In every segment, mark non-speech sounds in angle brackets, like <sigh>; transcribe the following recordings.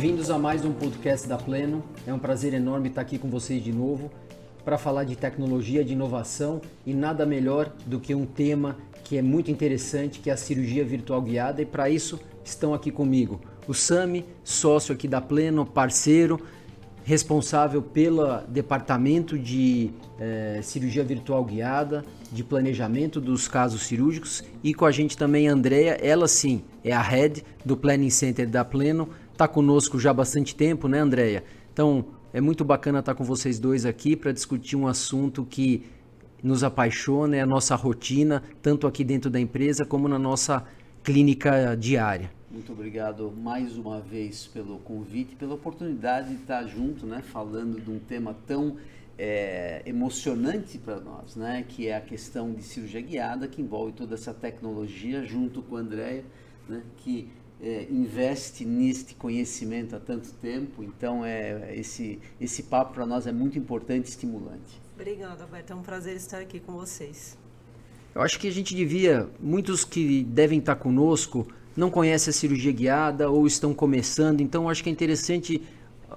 Bem-vindos a mais um podcast da Pleno. É um prazer enorme estar aqui com vocês de novo para falar de tecnologia, de inovação e nada melhor do que um tema que é muito interessante, que é a cirurgia virtual guiada. E para isso estão aqui comigo o Sami, sócio aqui da Pleno, parceiro, responsável pelo departamento de eh, cirurgia virtual guiada, de planejamento dos casos cirúrgicos, e com a gente também a Andrea, ela sim é a head do Planning Center da Pleno, está conosco já há bastante tempo, né, Andrea? Então é muito bacana estar com vocês dois aqui para discutir um assunto que nos apaixona, é a nossa rotina, tanto aqui dentro da empresa como na nossa clínica diária. Muito obrigado mais uma vez pelo convite, pela oportunidade de estar junto, né, falando de um tema tão é, emocionante para nós, né, que é a questão de cirurgia guiada, que envolve toda essa tecnologia, junto com a Andrea, né, que é, investe neste conhecimento há tanto tempo. Então, é, esse, esse papo para nós é muito importante e estimulante. Obrigada, Alberto. É um prazer estar aqui com vocês. Eu acho que a gente devia, muitos que devem estar conosco, não conhecem a cirurgia guiada ou estão começando, então acho que é interessante,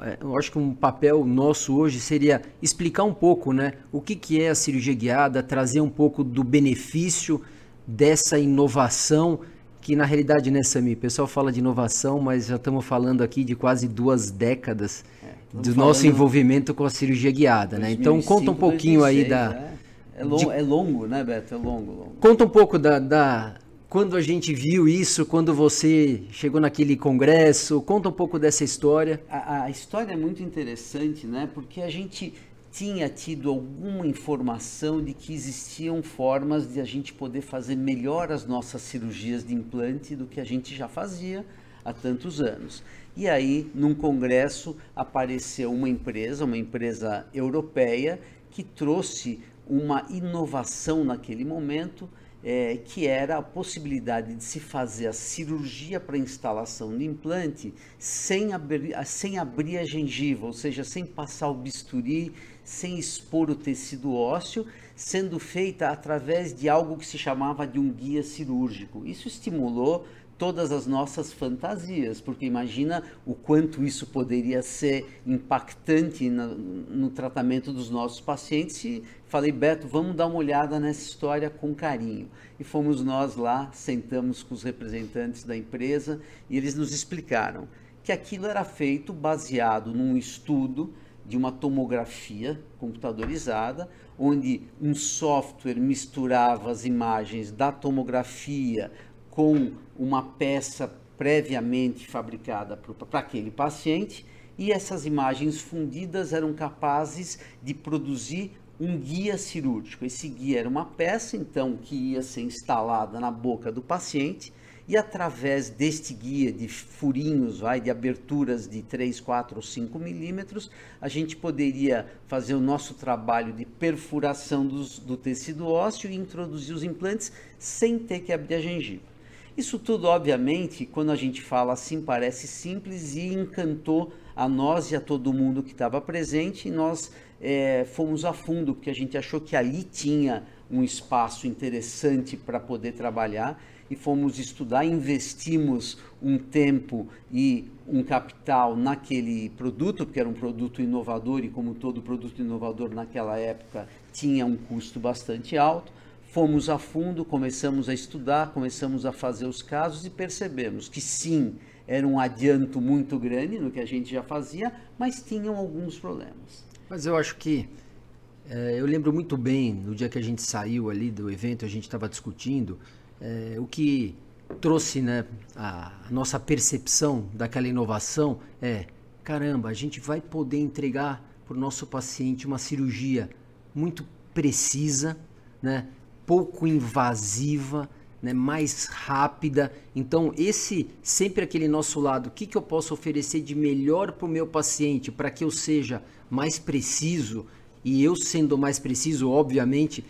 é, eu acho que um papel nosso hoje seria explicar um pouco né, o que, que é a cirurgia guiada, trazer um pouco do benefício dessa inovação, que na realidade, né, Sami, o pessoal fala de inovação, mas já estamos falando aqui de quase duas décadas é, do nosso envolvimento com a cirurgia guiada, 2005, né? Então conta um pouquinho 2006, aí da... É. É, long, de... é longo, né, Beto? É longo, longo. Conta um pouco da, da, quando a gente viu isso, quando você chegou naquele congresso, conta um pouco dessa história. A, a, história é muito interessante, né? Porque a gente tinha tido alguma informação de que existiam formas de a gente poder fazer melhor as nossas cirurgias de implante do que a gente já fazia há tantos anos. E aí, num congresso, apareceu uma empresa, uma empresa europeia, que trouxe uma inovação naquele momento é, que era a possibilidade de se fazer a cirurgia para instalação de implante sem abrir, sem abrir a gengiva, ou seja, sem passar o bisturi, sem expor o tecido ósseo, sendo feita através de algo que se chamava de um guia cirúrgico. Isso estimulou todas as nossas fantasias, porque imagina o quanto isso poderia ser impactante no, no tratamento dos nossos pacientes. E falei, Beto, vamos dar uma olhada nessa história com carinho. E fomos nós lá, sentamos com os representantes da empresa e eles nos explicaram que aquilo era feito baseado num estudo de uma tomografia computadorizada, onde um software misturava as imagens da tomografia com uma peça previamente fabricada para aquele paciente e essas imagens fundidas eram capazes de produzir um guia cirúrgico. Esse guia era uma peça, então, que ia ser instalada na boca do paciente e através deste guia de furinhos, vai, de aberturas de 3, 4 ou 5 milímetros, a gente poderia fazer o nosso trabalho de perfuração dos, do tecido ósseo e introduzir os implantes sem ter que abrir a gengiva. Isso tudo, obviamente, quando a gente fala assim, parece simples e encantou a nós e a todo mundo que estava presente, e nós é, fomos a fundo, porque a gente achou que ali tinha um espaço interessante para poder trabalhar e fomos estudar, investimos um tempo e um capital naquele produto, porque era um produto inovador e como todo produto inovador naquela época tinha um custo bastante alto fomos a fundo, começamos a estudar, começamos a fazer os casos e percebemos que sim, era um adianto muito grande no que a gente já fazia, mas tinham alguns problemas. Mas eu acho que é, eu lembro muito bem no dia que a gente saiu ali do evento, a gente estava discutindo é, o que trouxe né, a, a nossa percepção daquela inovação é caramba, a gente vai poder entregar para o nosso paciente uma cirurgia muito precisa, né, pouco invasiva, né, mais rápida. Então, esse sempre aquele nosso lado, o que, que eu posso oferecer de melhor para o meu paciente para que eu seja mais preciso e eu sendo mais preciso, obviamente,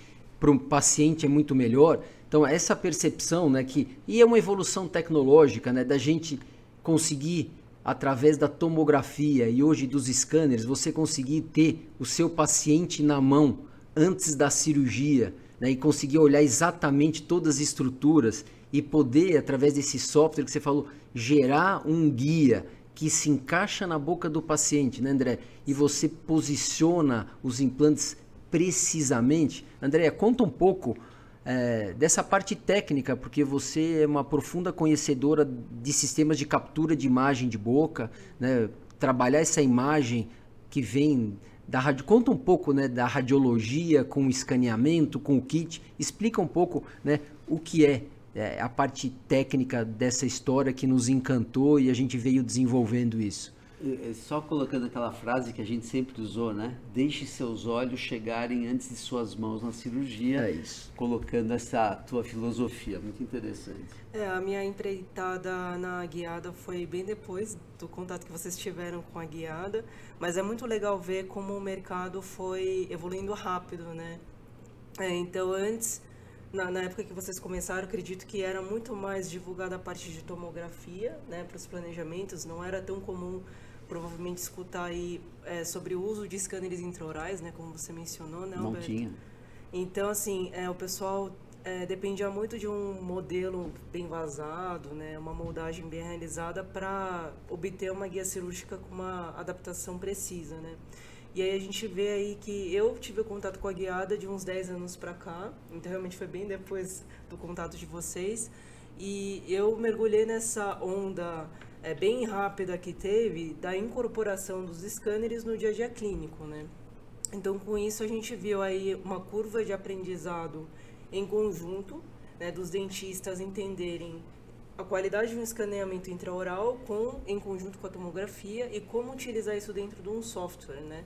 para o paciente é muito melhor. Então, essa percepção, né, que e é uma evolução tecnológica, né, da gente conseguir através da tomografia e hoje dos scanners, você conseguir ter o seu paciente na mão antes da cirurgia né, e conseguir olhar exatamente todas as estruturas e poder, através desse software que você falou, gerar um guia que se encaixa na boca do paciente, né, André? E você posiciona os implantes precisamente. André, conta um pouco é, dessa parte técnica, porque você é uma profunda conhecedora de sistemas de captura de imagem de boca, né? trabalhar essa imagem que vem da rádio. Conta um pouco né, da radiologia com o escaneamento, com o kit. Explica um pouco né, o que é, é a parte técnica dessa história que nos encantou e a gente veio desenvolvendo isso. Só colocando aquela frase que a gente sempre usou, né? Deixe seus olhos chegarem antes de suas mãos na cirurgia. É isso. Colocando essa tua filosofia, muito interessante. É, a minha empreitada na guiada foi bem depois do contato que vocês tiveram com a guiada, mas é muito legal ver como o mercado foi evoluindo rápido, né? É, então, antes, na, na, época que vocês começaram, acredito que era muito mais divulgada a parte de tomografia, né, para os planejamentos, não era tão comum provavelmente escutar aí é, sobre o uso de scanners intraorais, né, como você mencionou, né, Alberto? Não tinha. Então, assim, é, o pessoal é, dependia muito de um modelo bem vazado, né, uma moldagem bem realizada para obter uma guia cirúrgica com uma adaptação precisa, né. E aí a gente vê aí que eu tive contato com a guiada de uns 10 anos para cá, então realmente foi bem depois do contato de vocês, e eu mergulhei nessa onda é, bem rápida que teve da incorporação dos scanners no dia a dia clínico, né? Então, com isso, a gente viu aí uma curva de aprendizado em conjunto, né, dos dentistas entenderem a qualidade de um escaneamento intraoral com, em conjunto com a tomografia e como utilizar isso dentro de um software, né?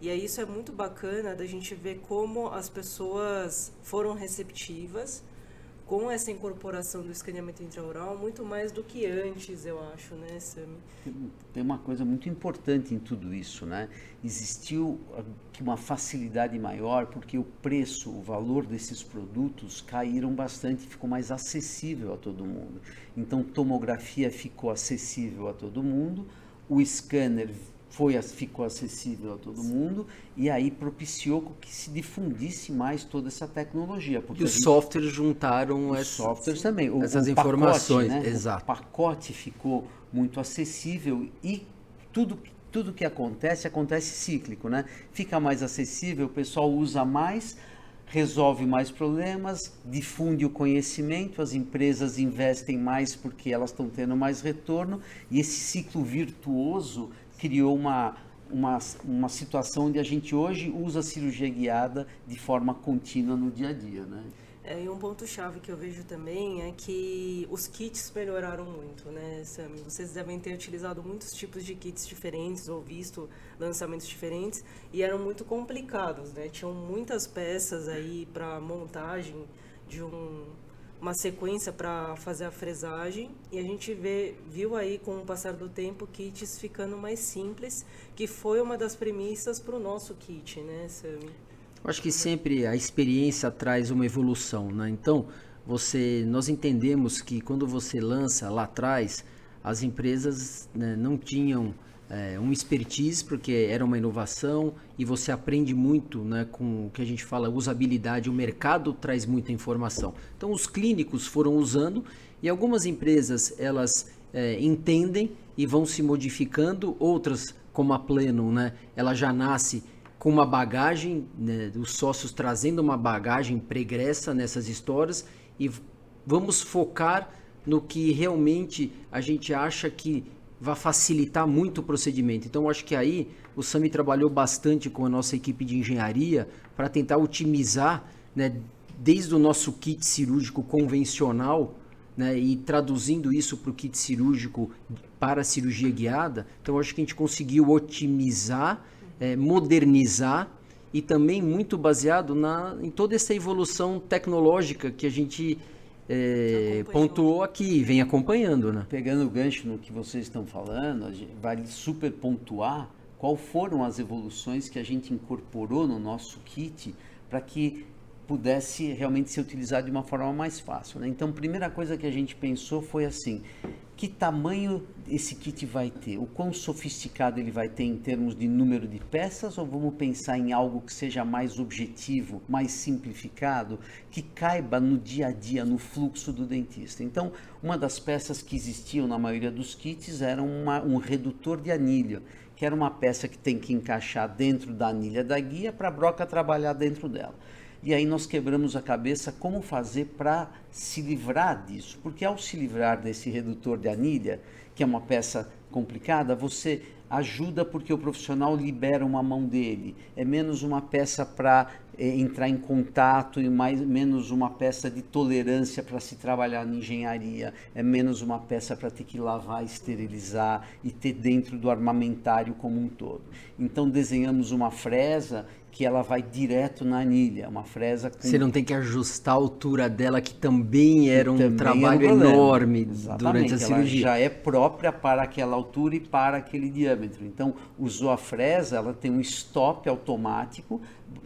E aí isso é muito bacana da gente ver como as pessoas foram receptivas com essa incorporação do escaneamento intraoral muito mais do que antes, eu acho, né, Sami? Tem uma coisa muito importante em tudo isso, né? Existiu uma facilidade maior porque o preço, o valor desses produtos caíram bastante, ficou mais acessível a todo mundo. Então, tomografia ficou acessível a todo mundo, o scanner foi, ficou acessível a todo mundo e aí propiciou que se difundisse mais toda essa tecnologia. Porque e os gente, softwares juntaram os softwares também. O, essas o informações, pacote, né? exato. O pacote ficou muito acessível e tudo tudo que acontece acontece cíclico, né? Fica mais acessível, o pessoal usa mais, resolve mais problemas, difunde o conhecimento, as empresas investem mais porque elas estão tendo mais retorno e esse ciclo virtuoso criou uma, uma, uma situação onde a gente hoje usa a cirurgia guiada de forma contínua no dia a dia, né? É, e um ponto-chave que eu vejo também é que os kits melhoraram muito, né, Sami? Vocês devem ter utilizado muitos tipos de kits diferentes ou visto lançamentos diferentes e eram muito complicados, né? Tinham muitas peças aí para montagem de um, uma sequência para fazer a fresagem e a gente vê, viu aí com o passar do tempo kits ficando mais simples, que foi uma das premissas para o nosso kit, né, Sami? Eu acho que sempre a experiência traz uma evolução, né? Então, você, nós entendemos que quando você lança lá atrás, as empresas né, não tinham é, um expertise, porque era uma inovação e você aprende muito né, com o que a gente fala usabilidade, o mercado traz muita informação. Então os clínicos foram usando e algumas empresas elas é, entendem e vão se modificando, outras como a Pleno, né, ela já nasce com uma bagagem, né, os sócios trazendo uma bagagem pregressa nessas histórias e vamos focar no que realmente a gente acha que vai facilitar muito o procedimento. Então, acho que aí o Sami trabalhou bastante com a nossa equipe de engenharia para tentar otimizar, né, desde o nosso kit cirúrgico convencional, né, e traduzindo isso para o kit cirúrgico para a cirurgia guiada. Então, acho que a gente conseguiu otimizar, é, modernizar e também muito baseado na, em toda essa evolução tecnológica que a gente é, pontuou aqui, vem acompanhando, né? Pegando o gancho no que vocês estão falando, vale super pontuar qual foram as evoluções que a gente incorporou no nosso kit para que pudesse realmente ser utilizado de uma forma mais fácil. Né? Então, primeira coisa que a gente pensou foi assim: que tamanho esse kit vai ter? O quão sofisticado ele vai ter em termos de número de peças? Ou vamos pensar em algo que seja mais objetivo, mais simplificado, que caiba no dia a dia, no fluxo do dentista? Então, uma das peças que existiam na maioria dos kits era uma, um redutor de anilha que era uma peça que tem que encaixar dentro da anilha da guia para a broca trabalhar dentro dela. E aí nós quebramos a cabeça como fazer para se livrar disso, porque ao se livrar desse redutor de anilha, que é uma peça complicada, você ajuda porque o profissional libera uma mão dele. É menos uma peça para é, entrar em contato e mais, menos uma peça de tolerância para se trabalhar na engenharia. É menos uma peça para ter que lavar, esterilizar e ter dentro do armamentário como um todo. Então desenhamos uma fresa que ela vai direto na anilha, uma fresa com... Você não tem que ajustar a altura dela, que também era um trabalho é um enorme durante a cirurgia. Ela já é própria para aquela altura e para aquele diâmetro. Então, usou a fresa, ela tem um stop automático,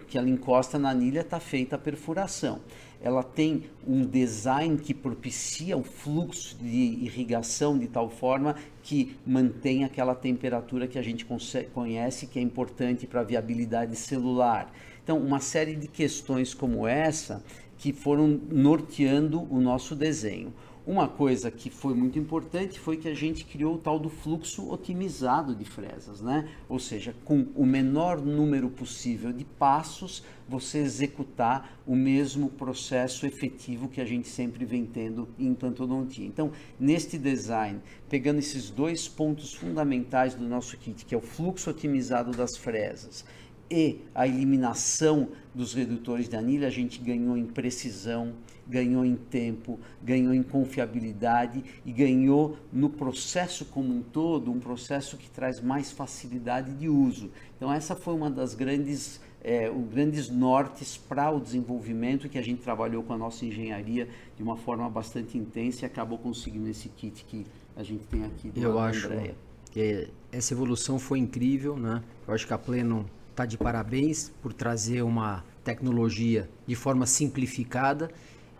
que ela encosta na anilha, está feita a perfuração ela tem um design que propicia o fluxo de irrigação de tal forma que mantém aquela temperatura que a gente conhece que é importante para a viabilidade celular. Então, uma série de questões como essa que foram norteando o nosso desenho. Uma coisa que foi muito importante foi que a gente criou o tal do fluxo otimizado de fresas, né? Ou seja, com o menor número possível de passos, você executar o mesmo processo efetivo que a gente sempre vem tendo em implantodontia. Então, neste design, pegando esses dois pontos fundamentais do nosso kit, que é o fluxo otimizado das fresas e a eliminação dos redutores de anilha, a gente ganhou em precisão, ganhou em tempo, ganhou em confiabilidade e ganhou no processo como um todo, um processo que traz mais facilidade de uso. Então essa foi uma das grandes é, os grandes nortes para o desenvolvimento que a gente trabalhou com a nossa engenharia de uma forma bastante intensa e acabou conseguindo esse kit que a gente tem aqui do Eu acho Andrea. que essa evolução foi incrível, né? Eu acho que a Pleno está de parabéns por trazer uma tecnologia de forma simplificada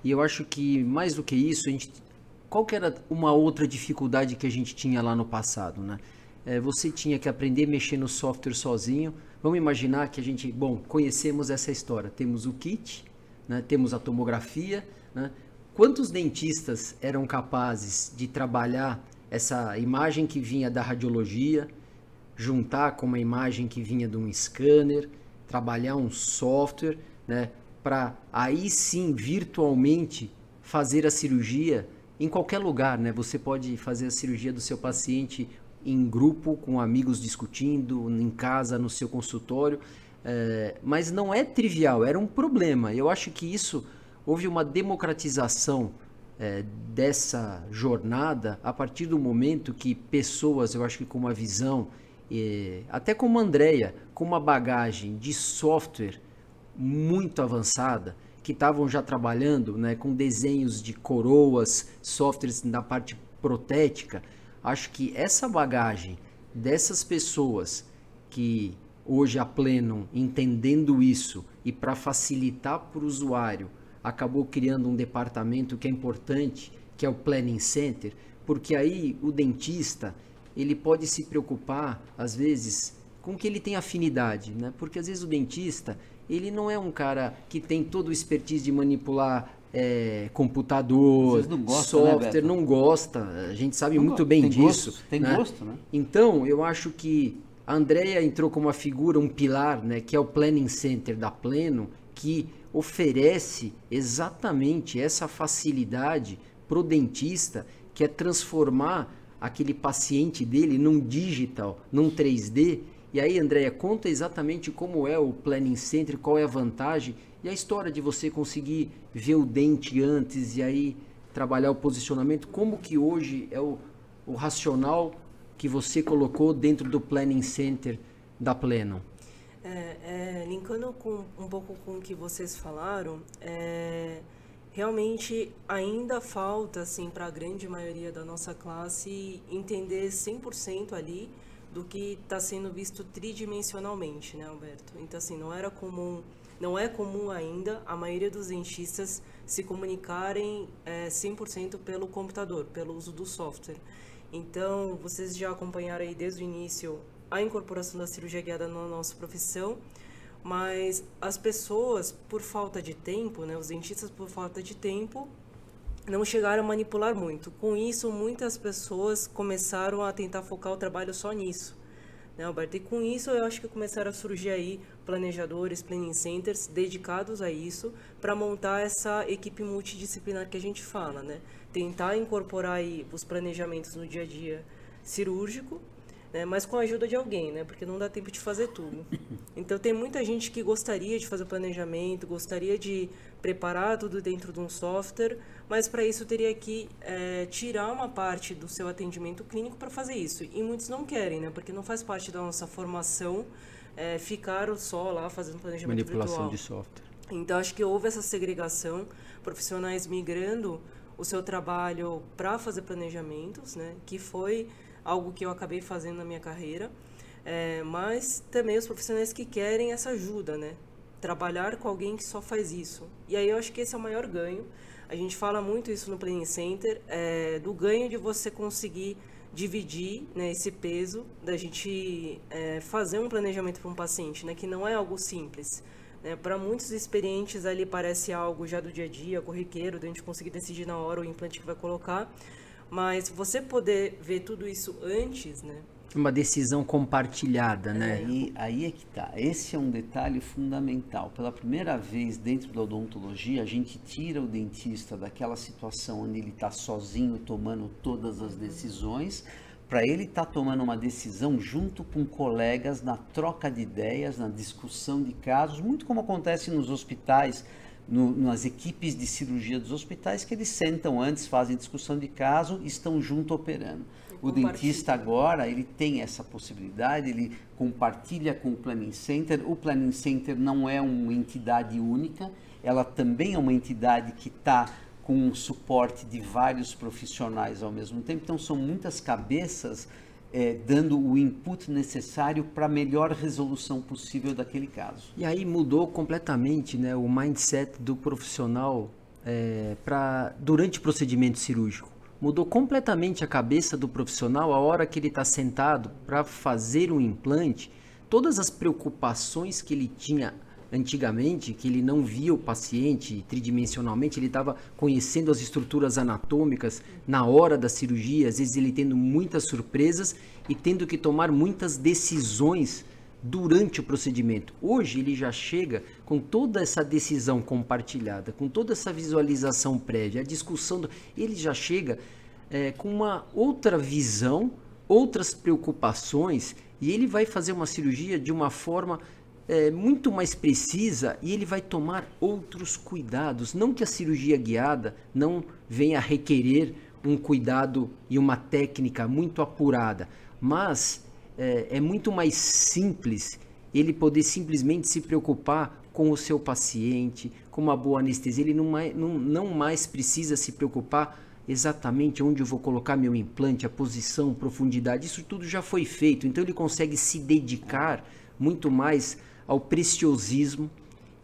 e eu acho que mais do que isso, a gente, qual que era uma outra dificuldade que a gente tinha lá no passado, né? É, você tinha que aprender a mexer no software sozinho. Vamos imaginar que a gente, bom, conhecemos essa história. Temos o kit, né? temos a tomografia. Né? Quantos dentistas eram capazes de trabalhar essa imagem que vinha da radiologia, juntar com uma imagem que vinha de um scanner, trabalhar um software, né, para aí sim virtualmente fazer a cirurgia em qualquer lugar, né? Você pode fazer a cirurgia do seu paciente em grupo, com amigos discutindo, em casa, no seu consultório, é, mas não é trivial, era um problema. Eu acho que isso houve uma democratização é, dessa jornada a partir do momento que pessoas, eu acho que com uma visão e, até como a com uma bagagem de software muito avançada, que estavam já trabalhando né, com desenhos de coroas, softwares na parte protética, acho que essa bagagem dessas pessoas que hoje a Plenum, entendendo isso e para facilitar para o usuário, acabou criando um departamento que é importante, que é o Planning Center, porque aí o dentista ele pode se preocupar, às vezes, com que ele tem afinidade, né? Porque às vezes o dentista, ele não é um cara que tem todo o expertise de manipular é, computador, não gosta, né, software, né, não gosta. A gente sabe não muito bem tem disso. Gosto, tem né? gosto, né? Então, eu acho que a Andrea entrou como uma figura, um pilar, né, que é o Planning Center da Pleno, que oferece exatamente essa facilidade para o dentista, que é transformar aquele paciente dele num digital, num 3D. E aí, Andréia, conta exatamente como é o Planning Center, qual é a vantagem e a história de você conseguir ver o dente antes e aí trabalhar o posicionamento. Como que hoje é o, o racional que você colocou dentro do Planning Center da Pleno? É, é, linkando com, um pouco com o que vocês falaram, é, realmente ainda falta assim para a grande maioria da nossa classe entender 100% ali do que está sendo visto tridimensionalmente, né, Alberto? Então assim, não era comum não é comum ainda a maioria dos dentistas se comunicarem é, 100% pelo computador, pelo uso do software. Então, vocês já acompanharam aí desde o início a incorporação da cirurgia guiada na nossa profissão, mas as pessoas, por falta de tempo, né, os dentistas por falta de tempo, não chegaram a manipular muito. Com isso, muitas pessoas começaram a tentar focar o trabalho só nisso. Né, Alberto? E com isso, eu acho que começaram a surgir aí planejadores, planning centers dedicados a isso, para montar essa equipe multidisciplinar que a gente fala, né? Tentar incorporar aí os planejamentos no dia a dia cirúrgico, né? mas com a ajuda de alguém, né? Porque não dá tempo de fazer tudo. <laughs> Então tem muita gente que gostaria de fazer o planejamento, gostaria de preparar tudo dentro de um software, mas para isso teria que é, tirar uma parte do seu atendimento clínico para fazer isso. E muitos não querem, né? Porque não faz parte da nossa formação é, ficar só lá fazendo planejamento Manipulação virtual. de software. Então acho que houve essa segregação, profissionais migrando o seu trabalho para fazer planejamentos, né? Que foi algo que eu acabei fazendo na minha carreira. É, mas também os profissionais que querem essa ajuda, né? Trabalhar com alguém que só faz isso. E aí eu acho que esse é o maior ganho. A gente fala muito isso no Planning Center, é, do ganho de você conseguir dividir né, esse peso da gente é, fazer um planejamento para um paciente, né, que não é algo simples. Né? Para muitos experientes ali parece algo já do dia a dia, corriqueiro, da gente conseguir decidir na hora o implante que vai colocar, mas você poder ver tudo isso antes, né, uma decisão compartilhada, né? Aí, aí é que tá. Esse é um detalhe fundamental. Pela primeira vez dentro da odontologia, a gente tira o dentista daquela situação onde ele está sozinho tomando todas as decisões, para ele estar tá tomando uma decisão junto com colegas na troca de ideias, na discussão de casos, muito como acontece nos hospitais. No, nas equipes de cirurgia dos hospitais que eles sentam antes, fazem discussão de caso e estão junto operando. O dentista agora, ele tem essa possibilidade, ele compartilha com o Planning Center. O Planning Center não é uma entidade única, ela também é uma entidade que está com o suporte de vários profissionais ao mesmo tempo. Então, são muitas cabeças é, dando o input necessário para a melhor resolução possível daquele caso. E aí mudou completamente né, o mindset do profissional é, pra, durante o procedimento cirúrgico mudou completamente a cabeça do profissional a hora que ele está sentado para fazer um implante. Todas as preocupações que ele tinha antigamente, que ele não via o paciente tridimensionalmente, ele estava conhecendo as estruturas anatômicas na hora da cirurgia, às vezes ele tendo muitas surpresas e tendo que tomar muitas decisões durante o procedimento. Hoje ele já chega com toda essa decisão compartilhada, com toda essa visualização prévia, a discussão, do, ele já chega é, com uma outra visão, outras preocupações e ele vai fazer uma cirurgia de uma forma é, muito mais precisa e ele vai tomar outros cuidados. Não que a cirurgia guiada não venha a requerer um cuidado e uma técnica muito apurada, mas é, é muito mais simples ele poder simplesmente se preocupar com o seu paciente, com uma boa anestesia. Ele não mais, não, não mais precisa se preocupar exatamente onde eu vou colocar meu implante, a posição, profundidade. Isso tudo já foi feito. Então ele consegue se dedicar muito mais ao preciosismo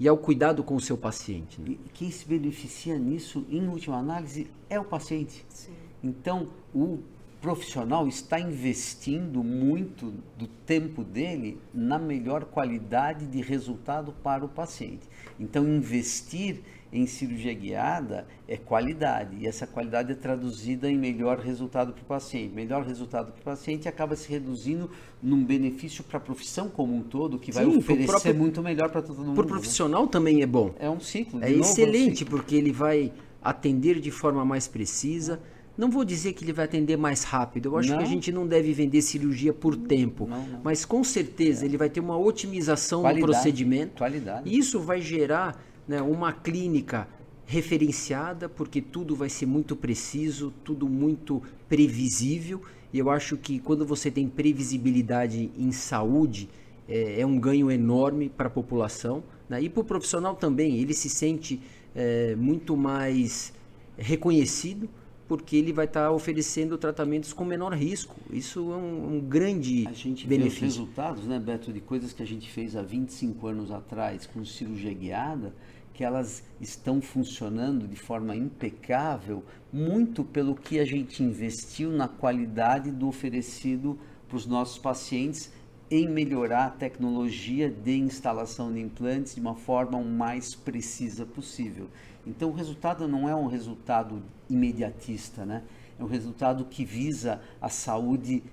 e ao cuidado com o seu paciente. Né? E quem se beneficia nisso, em última análise, é o paciente. Sim. Então, o profissional está investindo muito do tempo dele na melhor qualidade de resultado para o paciente. Então, investir em cirurgia guiada é qualidade, e essa qualidade é traduzida em melhor resultado para o paciente. Melhor resultado para o paciente acaba se reduzindo num benefício para a profissão como um todo, que vai Sim, oferecer próprio, muito melhor para todo mundo. Para o né? profissional né? também é bom. É um ciclo. É excelente, um ciclo. porque ele vai atender de forma mais precisa não vou dizer que ele vai atender mais rápido. Eu acho não. que a gente não deve vender cirurgia por tempo. Não, não. Mas com certeza é. ele vai ter uma otimização Qualidade. do procedimento. Qualidade. E isso vai gerar né, uma clínica referenciada, porque tudo vai ser muito preciso, tudo muito previsível. E eu acho que quando você tem previsibilidade em saúde, é, é um ganho enorme para a população. Né? E para o profissional também, ele se sente é, muito mais reconhecido porque ele vai estar tá oferecendo tratamentos com menor risco. Isso é um, um grande a gente benefício. Vê os resultados, né, Beto, de coisas que a gente fez há 25 anos atrás com cirurgia guiada, que elas estão funcionando de forma impecável, muito pelo que a gente investiu na qualidade do oferecido para os nossos pacientes em melhorar a tecnologia de instalação de implantes de uma forma o mais precisa possível. Então o resultado não é um resultado imediatista, né? É um resultado que visa a saúde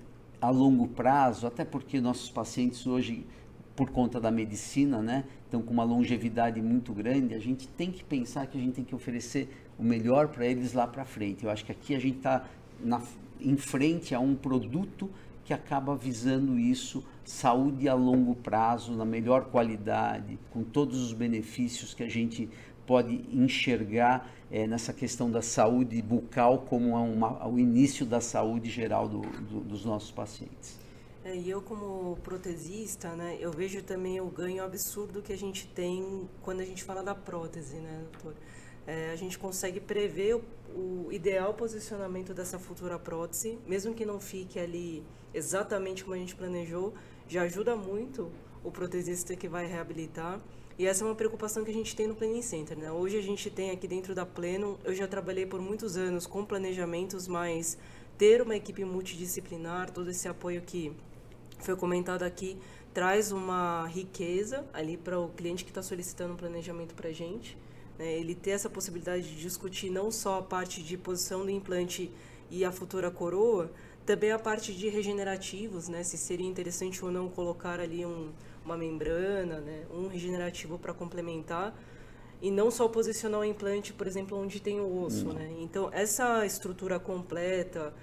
a longo prazo, até porque nossos pacientes hoje, por conta da medicina, né, estão com uma longevidade muito grande, a gente tem que pensar que a gente tem que oferecer o melhor para eles lá para frente. Eu acho que aqui a gente está em frente a um produto que acaba visando isso, saúde a longo prazo, na melhor qualidade, com todos os benefícios que a gente pode enxergar é, nessa questão da saúde bucal como uma, o início da saúde geral do, do, dos nossos pacientes. É, e eu como protesista, né, eu vejo também o ganho absurdo que a gente tem quando a gente fala da prótese, né, doutor? É, a gente consegue prever o, o, ideal posicionamento dessa futura prótese, mesmo que não fique ali exatamente como a gente planejou, já ajuda muito o protesista que vai reabilitar. E essa é uma preocupação que a gente tem no Planning Center. Né? Hoje a gente tem aqui dentro da Pleno, eu já trabalhei por muitos anos com planejamentos, mas ter uma equipe multidisciplinar, todo esse apoio que foi comentado aqui, traz uma riqueza ali para o cliente que está solicitando um planejamento para a gente. Né? Ele ter essa possibilidade de discutir não só a parte de posição do implante e a futura coroa, também a parte de regenerativos, né? se seria interessante ou não colocar ali um uma membrana, né, um regenerativo para complementar e não só posicionar o implante, por exemplo, onde tem o osso, né? Então, essa estrutura completa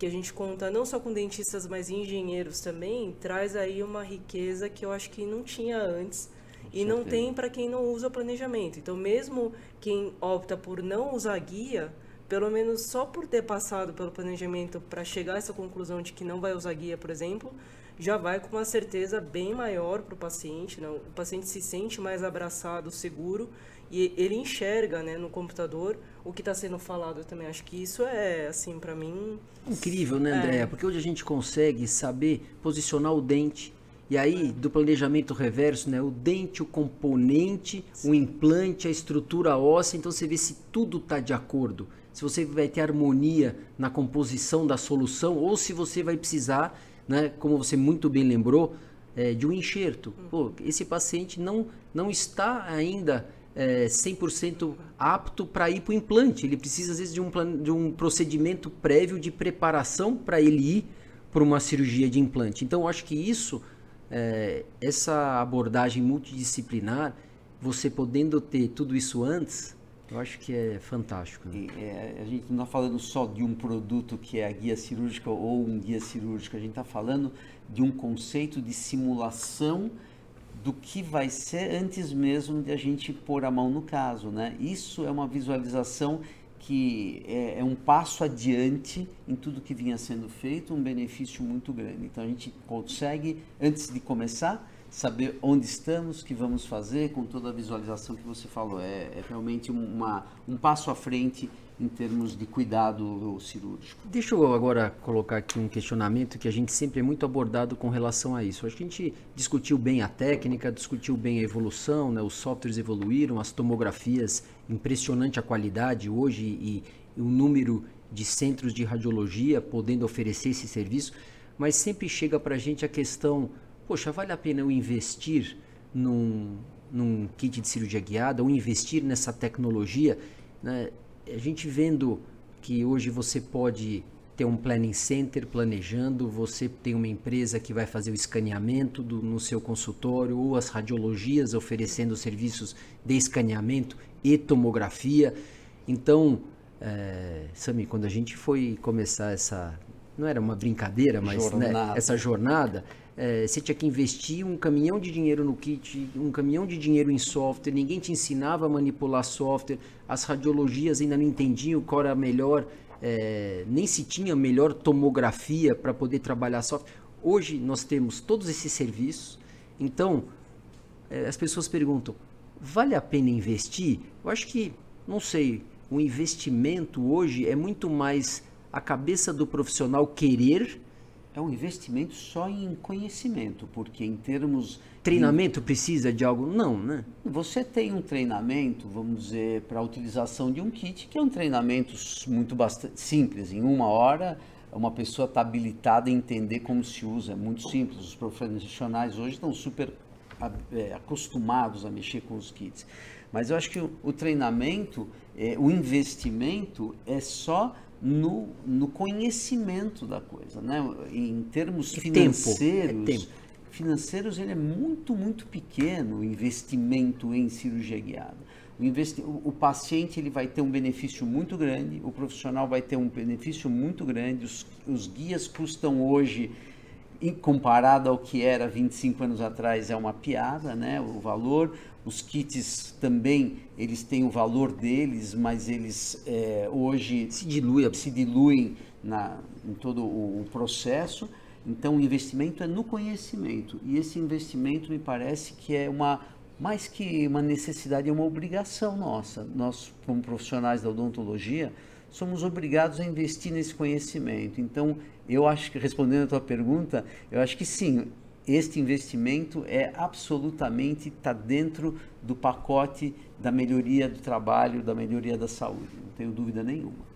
que a gente conta não só com dentistas, mas engenheiros também, traz aí uma riqueza que eu acho que não tinha antes e não tem para quem não usa o planejamento. Então, mesmo quem opta por não usar guia, pelo menos só por ter passado pelo planejamento para chegar a essa conclusão de que não vai usar guia, por exemplo, já vai com uma certeza bem maior para o paciente. Né? O paciente se sente mais abraçado, seguro e ele enxerga né, no computador o que está sendo falado também. Acho que isso é, assim, para mim. Incrível, né, Andréa? É. Porque hoje a gente consegue saber posicionar o dente. E aí, do planejamento reverso, né? O dente, o componente, Sim. o implante, a estrutura óssea. Então você vê se tudo está de acordo. Se você vai ter harmonia na composição da solução ou se você vai precisar né, como você muito bem lembrou, é, de um enxerto. Pô, esse paciente não, não está ainda é, 100% apto para ir para o implante. Ele precisa, às vezes, de um, de um procedimento prévio de preparação para ele ir para uma cirurgia de implante. Então, eu acho que isso, é, essa abordagem multidisciplinar, você podendo ter tudo isso antes, eu acho que é fantástico. Né? E, é, a gente não está falando só de um produto que é a guia cirúrgica ou um guia cirúrgico, a gente está falando de um conceito de simulação do que vai ser antes mesmo de a gente pôr a mão no caso. Né? Isso é uma visualização que é, é um passo adiante em tudo que vinha sendo feito, um benefício muito grande. Então a gente consegue, antes de começar, saber onde estamos, que vamos fazer, com toda a visualização que você falou. É, é realmente uma, um passo à frente em termos de cuidado cirúrgico. Deixa eu agora colocar aqui um questionamento que a gente sempre é muito abordado com relação a isso. Acho que a gente discutiu bem a técnica, discutiu bem a evolução, né? os softwares evoluíram, as tomografias, impressionante a qualidade hoje e, e o número de centros de radiologia podendo oferecer esse serviço, mas sempre chega para a gente a questão poxa, vale a pena eu investir num, num kit de cirurgia guiada ou investir nessa tecnologia? Né? A gente vendo que hoje você pode ter um planning center planejando, você tem uma empresa que vai fazer o escaneamento do, no seu consultório ou as radiologias oferecendo serviços de escaneamento e tomografia. Então, é, Sami, quando a gente foi começar essa, não era uma brincadeira, mas né, jornada. Né, essa jornada, é, você tinha que investir um caminhão de dinheiro no kit, um caminhão de dinheiro em software, ninguém te ensinava a manipular software, as radiologias ainda não entendiam qual era a melhor, é, nem se tinha melhor tomografia para poder trabalhar software. Hoje nós temos todos esses serviços, então é, as pessoas perguntam, vale a pena investir? Eu acho que, não sei, o investimento hoje é muito mais a cabeça do profissional querer. É um investimento só em conhecimento, porque em termos. Treinamento de... precisa de algo? Não, né? Você tem um treinamento, vamos dizer, para a utilização de um kit, que é um treinamento muito bastante simples. Em uma hora, uma pessoa está habilitada a entender como se usa. É muito simples. Os profissionais hoje estão super é, acostumados a mexer com os kits. Mas eu acho que o, o treinamento, é, o investimento é só no, no conhecimento da coisa, né? Em termos é financeiros, tempo. É tempo. financeiros ele é muito muito pequeno o investimento em cirurgia guiada. O, investi o, o, paciente ele vai ter um benefício muito grande, o profissional vai ter um benefício muito grande. Os, os guias custam hoje comparado ao que era 25 anos atrás é uma piada, né? O valor, os kits também eles têm o valor deles, mas eles é, hoje se, dilui. se diluem na, em todo o, o processo. Então o investimento é no conhecimento e esse investimento me parece que é uma mais que uma necessidade é uma obrigação nossa. Nós como profissionais da odontologia somos obrigados a investir nesse conhecimento. Então eu acho que respondendo a tua pergunta, eu acho que sim, este investimento é absolutamente está dentro do pacote da melhoria do trabalho, da melhoria da saúde, não tenho dúvida nenhuma.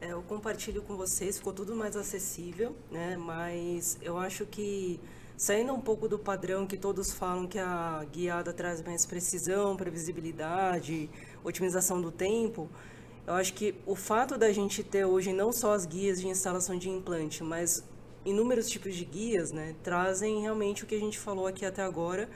É, eu compartilho com vocês, ficou tudo mais acessível, né? Mas eu acho que saindo um pouco do padrão que todos falam que a guiada traz mais precisão, previsibilidade, otimização do tempo, eu acho que o fato da gente ter hoje não só as guias de instalação de implante, mas inúmeros tipos de guias, né, trazem realmente o que a gente falou aqui até agora,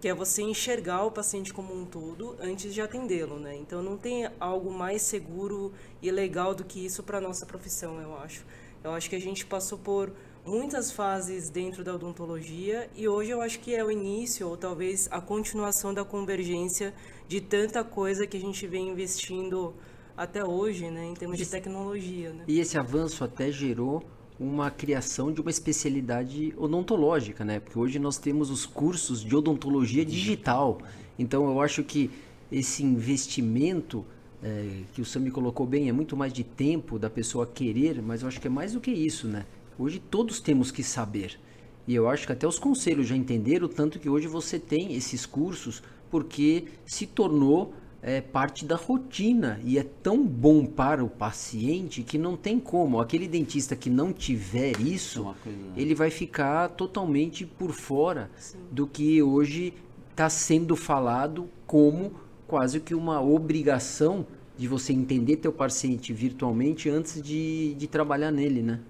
que é você enxergar o paciente como um todo antes de atendê-lo, né? Então não tem algo mais seguro e legal do que isso para nossa profissão, eu acho. Eu acho que a gente passou por muitas fases dentro da odontologia e hoje eu acho que é o início ou talvez a continuação da convergência de tanta coisa que a gente vem investindo até hoje, né, em termos de tecnologia. Né? E esse avanço até gerou uma criação de uma especialidade odontológica, né? Porque hoje nós temos os cursos de odontologia digital. Então eu acho que esse investimento é, que o Sam me colocou bem é muito mais de tempo da pessoa querer, mas eu acho que é mais do que isso, né? Hoje todos temos que saber. E eu acho que até os conselhos já entenderam tanto que hoje você tem esses cursos porque se tornou é parte da rotina e é tão bom para o paciente que não tem como. Aquele dentista que não tiver isso, coisa... ele vai ficar totalmente por fora Sim. do que hoje está sendo falado como quase que uma obrigação de você entender teu paciente virtualmente antes de, de trabalhar nele, né?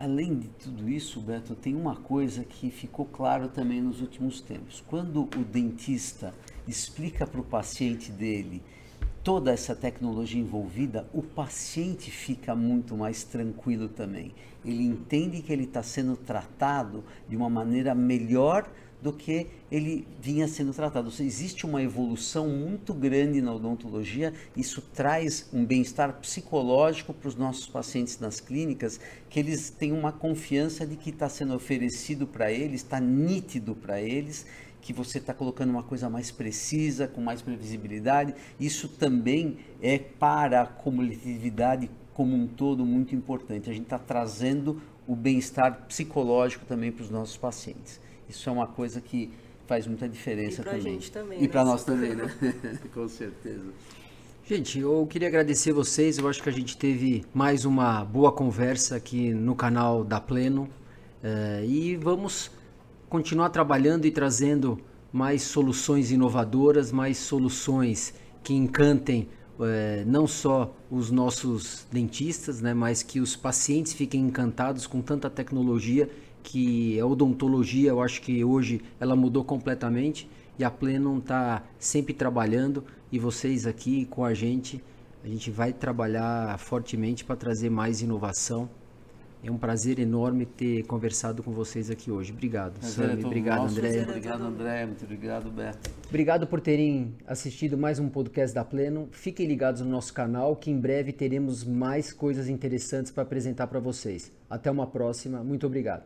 Além de tudo isso, Beto, tem uma coisa que ficou claro também nos últimos tempos. Quando o dentista explica para o paciente dele toda essa tecnologia envolvida, o paciente fica muito mais tranquilo também. Ele entende que ele está sendo tratado de uma maneira melhor do que ele vinha sendo tratado. Seja, existe uma evolução muito grande na odontologia, isso traz um bem-estar psicológico para os nossos pacientes nas clínicas, que eles têm uma confiança de que está sendo oferecido para eles, está nítido para eles que você está colocando uma coisa mais precisa, com mais previsibilidade. Isso também é para a comunidade como um todo muito importante. A gente está trazendo o bem-estar psicológico também para os nossos pacientes. Isso é uma coisa que faz muita diferença e também. Gente também. E né? para nós também, né? <laughs> <laughs> com certeza. Gente, eu queria agradecer vocês. Eu acho que a gente teve mais uma boa conversa aqui no canal da Pleno. É, e vamos continuar trabalhando e trazendo mais soluções inovadoras, mais soluções que encantem é, não só os nossos dentistas, né, mas que os pacientes fiquem encantados com tanta tecnologia que a odontologia, eu acho que hoje ela mudou completamente e a Plenum está sempre trabalhando e vocês aqui com a gente, a gente vai trabalhar fortemente para trazer mais inovação é um prazer enorme ter conversado com vocês aqui hoje. Obrigado, Prazer, Sami. Obrigado, André. Obrigado, André. Muito obrigado, Beto. Obrigado por terem assistido mais um podcast da Pleno. Fiquem ligados no nosso canal, que em breve teremos mais coisas interessantes para apresentar para vocês. Até uma próxima. Muito obrigado.